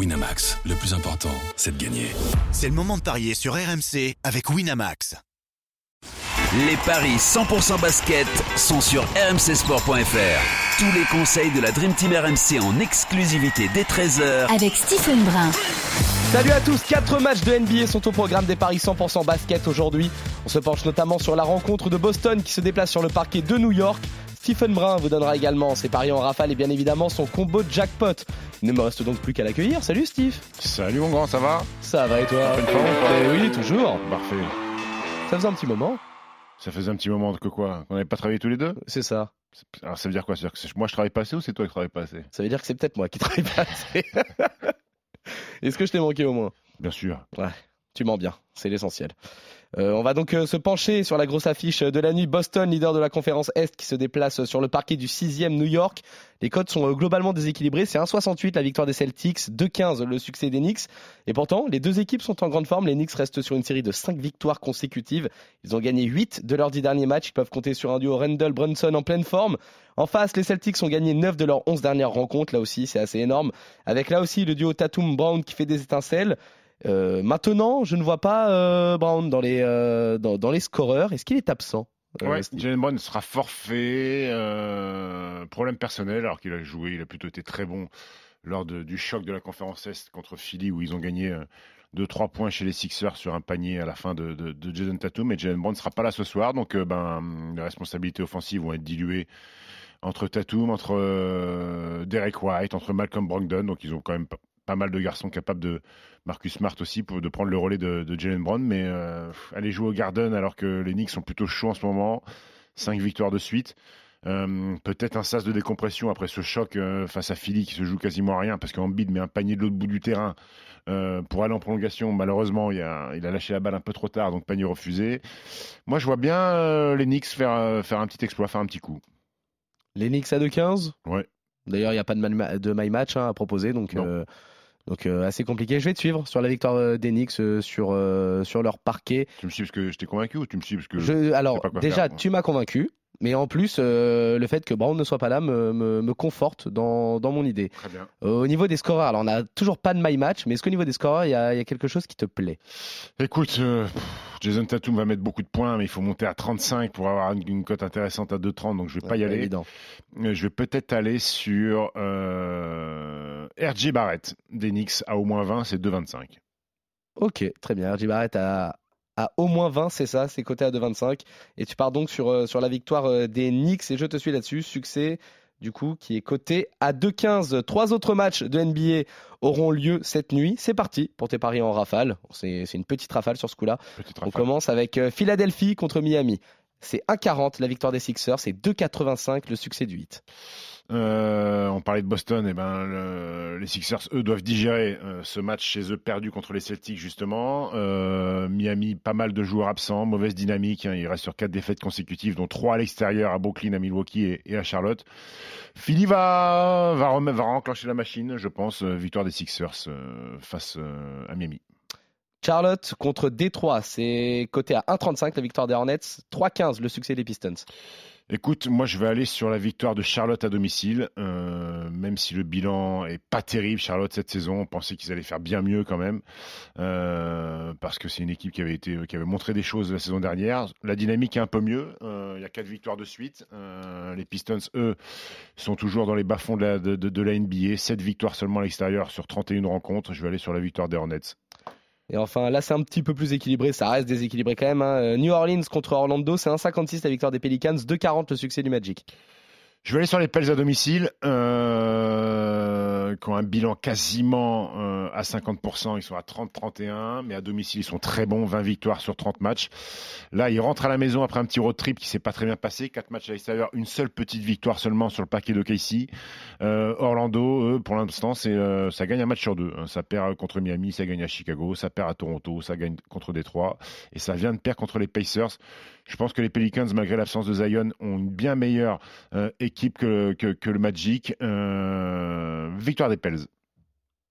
Winamax, le plus important, c'est de gagner. C'est le moment de parier sur RMC avec Winamax. Les paris 100% basket sont sur rmcsport.fr. Tous les conseils de la Dream Team RMC en exclusivité dès 13h avec Stephen Brun. Salut à tous, 4 matchs de NBA sont au programme des paris 100% basket aujourd'hui. On se penche notamment sur la rencontre de Boston qui se déplace sur le parquet de New York. Stephen Brun vous donnera également ses paris en rafale et bien évidemment son combo de jackpot. Il ne me reste donc plus qu'à l'accueillir. Salut Steve Salut mon grand, ça va? Ça va et toi? Bonne forme ou pas? Eh Oui, toujours. Parfait. Ça faisait un petit moment. Ça faisait un petit moment que quoi? Qu'on n'avait pas travaillé tous les deux? C'est ça. Alors ça veut dire quoi? Ça veut dire que moi je travaille pas assez ou c'est toi qui travaille pas assez? Ça veut dire que c'est peut-être moi qui travaille pas assez. Est-ce que je t'ai manqué au moins? Bien sûr. Ouais, tu mens bien, c'est l'essentiel. Euh, on va donc euh, se pencher sur la grosse affiche de la nuit. Boston, leader de la conférence Est, qui se déplace sur le parquet du 6e New York. Les codes sont euh, globalement déséquilibrés. C'est 1,68 la victoire des Celtics, 2,15 le succès des Knicks. Et pourtant, les deux équipes sont en grande forme. Les Knicks restent sur une série de 5 victoires consécutives. Ils ont gagné 8 de leurs 10 derniers matchs. Ils peuvent compter sur un duo Randall-Brunson en pleine forme. En face, les Celtics ont gagné 9 de leurs 11 dernières rencontres. Là aussi, c'est assez énorme. Avec là aussi le duo Tatum-Brown qui fait des étincelles. Euh, maintenant, je ne vois pas euh, Brown dans les, euh, dans, dans, les scoreurs. Est-ce qu'il est absent Ouais, Jalen Brown sera forfait. problème personnel, alors qu'il a joué, il a plutôt été très bon lors de, du choc de la conférence Est contre Philly, où ils ont gagné 2-3 points chez les Sixers sur un panier à la fin de, de, de Jason Tatum. Mais Jalen Brown ne sera pas là ce soir, donc ben, les responsabilités offensives vont être diluées entre Tatum, entre Derek White, entre Malcolm Brogdon. Donc ils ont quand même pas mal de garçons capables de Marcus Smart aussi pour de prendre le relais de, de Jalen Brown, mais euh, aller jouer au Garden alors que les Knicks sont plutôt chauds en ce moment, cinq victoires de suite. Euh, peut-être un sas de décompression après ce choc euh, face à Philly qui se joue quasiment à rien parce qu'Embiid met un panier de l'autre bout du terrain euh, pour aller en prolongation. Malheureusement, il a, il a, lâché la balle un peu trop tard, donc panier refusé. Moi, je vois bien les Knicks faire, faire un petit exploit, faire un petit coup. Les Knicks à 2-15 Ouais. D'ailleurs, il n'y a pas de, de my match hein, à proposer, donc donc euh, assez compliqué. Je vais te suivre sur la victoire euh, des Knicks euh, sur, euh, sur leur parquet. Tu me suis parce que je t'ai convaincu ou tu me suis parce que je, Alors déjà, faire, tu m'as convaincu. Mais en plus, le fait que Brown ne soit pas là me, me, me conforte dans, dans, mon idée. Très bien. Au niveau des scoreurs, alors on n'a toujours pas de my match, mais est-ce qu'au niveau des scoreurs, il y, y, a quelque chose qui te plaît? Écoute, Jason Tatum va mettre beaucoup de points, mais il faut monter à 35 pour avoir une, une cote intéressante à 2,30, donc je vais pas y aller. Évident. Je vais peut-être aller sur RJ Barrett des Knicks à au moins 20, c'est 2,25. Ok, très bien. RJ Barrett à, à au moins 20, c'est ça, c'est coté à 2,25. Et tu pars donc sur, euh, sur la victoire euh, des Knicks et je te suis là-dessus. Succès, du coup, qui est coté à 2,15. Trois autres matchs de NBA auront lieu cette nuit. C'est parti pour tes paris en rafale. C'est une petite rafale sur ce coup-là. On commence avec euh, Philadelphie contre Miami. C'est 1,40 la victoire des Sixers, c'est 2,85 le succès du 8. Euh, on parlait de Boston, et ben le, les Sixers eux doivent digérer euh, ce match chez eux perdu contre les Celtics justement. Euh, Miami, pas mal de joueurs absents, mauvaise dynamique. Hein, il reste sur quatre défaites consécutives, dont trois à l'extérieur à Brooklyn, à Milwaukee et, à Charlotte. Philly va va, va enclencher la machine, je pense. victoire des Sixers face à Miami. Charlotte contre Détroit, c'est coté à 1,35 la victoire des Hornets, 3,15 le succès des Pistons. Écoute, moi je vais aller sur la victoire de Charlotte à domicile, euh, même si le bilan est pas terrible. Charlotte cette saison, on pensait qu'ils allaient faire bien mieux quand même, euh, parce que c'est une équipe qui avait montré des choses la saison dernière. La dynamique est un peu mieux. Euh, il y a quatre victoires de suite. Les Pistons, eux, sont toujours dans les bas-fonds de la, de, la NBA. 7 victoires seulement à l'extérieur sur 31 rencontres. Je vais aller sur la victoire des Hornets. Et enfin, là, c'est un petit peu plus équilibré. Ça reste déséquilibré quand même. Hein. New Orleans contre Orlando, c'est 1,56 la victoire des Pelicans, 2,40 le succès du Magic. Je vais aller sur les Pels à domicile, euh, qui ont un bilan quasiment euh, à 50%. Ils sont à 30-31, mais à domicile, ils sont très bons, 20 victoires sur 30 matchs. Là, ils rentrent à la maison après un petit road trip qui s'est pas très bien passé. 4 matchs à l'extérieur, une seule petite victoire seulement sur le paquet de Casey. Euh, Orlando, pour l'instant, euh, ça gagne un match sur deux. Ça perd contre Miami, ça gagne à Chicago, ça perd à Toronto, ça gagne contre Détroit, et ça vient de perdre contre les Pacers. Je pense que les Pelicans, malgré l'absence de Zion, ont une bien meilleure euh, équipe que, que, le Magic. Euh, victoire des Pels.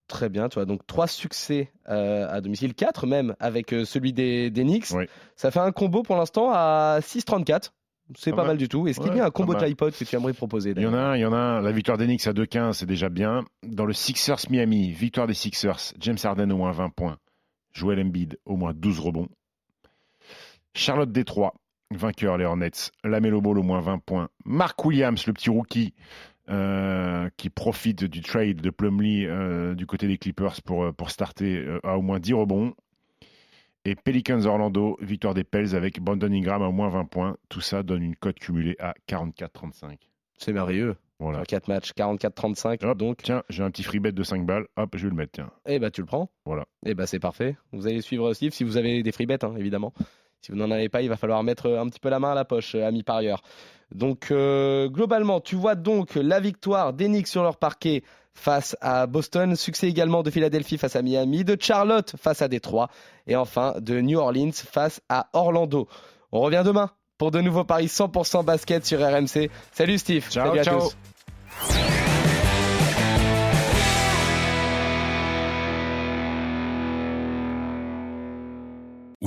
Très bien, tu vois, donc trois succès euh, à domicile, quatre même avec euh, celui des, des Knicks. Oui. Ça fait un combo pour l'instant à 6,34. c'est Pas pas mal. mal du tout. Est-ce qu'il y a un combo mal. jackpot que tu aimerais proposer Il y en a un, il y en a un. La victoire d'Enix à 2-15, c'est déjà bien. Dans le Sixers Miami, victoire des Sixers, James Harden au moins 20 points. Joel Embiid au moins 12 rebonds. Charlotte Détroit, vainqueur les Hornets. Lamelo Ball au moins 20 points. Mark Williams, le petit rookie, euh, qui profite du trade de Plumlee euh, du côté des Clippers pour, euh, pour starter, a au moins 10 rebonds. Et Pelicans Orlando, victoire des Pels avec Brandon Ingram à au moins 20 points. Tout ça donne une cote cumulée à 44-35. C'est merveilleux. Voilà. Sur 4 matchs, 44-35. Hop, Donc, Tiens, j'ai un petit free bet de 5 balles. Hop, je vais le mettre, tiens. eh ben, tu le prends. Voilà. Eh ben, c'est parfait. Vous allez suivre Steve si vous avez des free bets, hein, évidemment. Si vous n'en avez pas, il va falloir mettre un petit peu la main à la poche, ami parieur. Donc, euh, globalement, tu vois donc la victoire d'Enix sur leur parquet face à Boston, succès également de Philadelphie face à Miami, de Charlotte face à Détroit, et enfin de New Orleans face à Orlando. On revient demain pour de nouveaux paris 100% basket sur RMC. Salut Steve. Ciao, Salut à ciao. tous.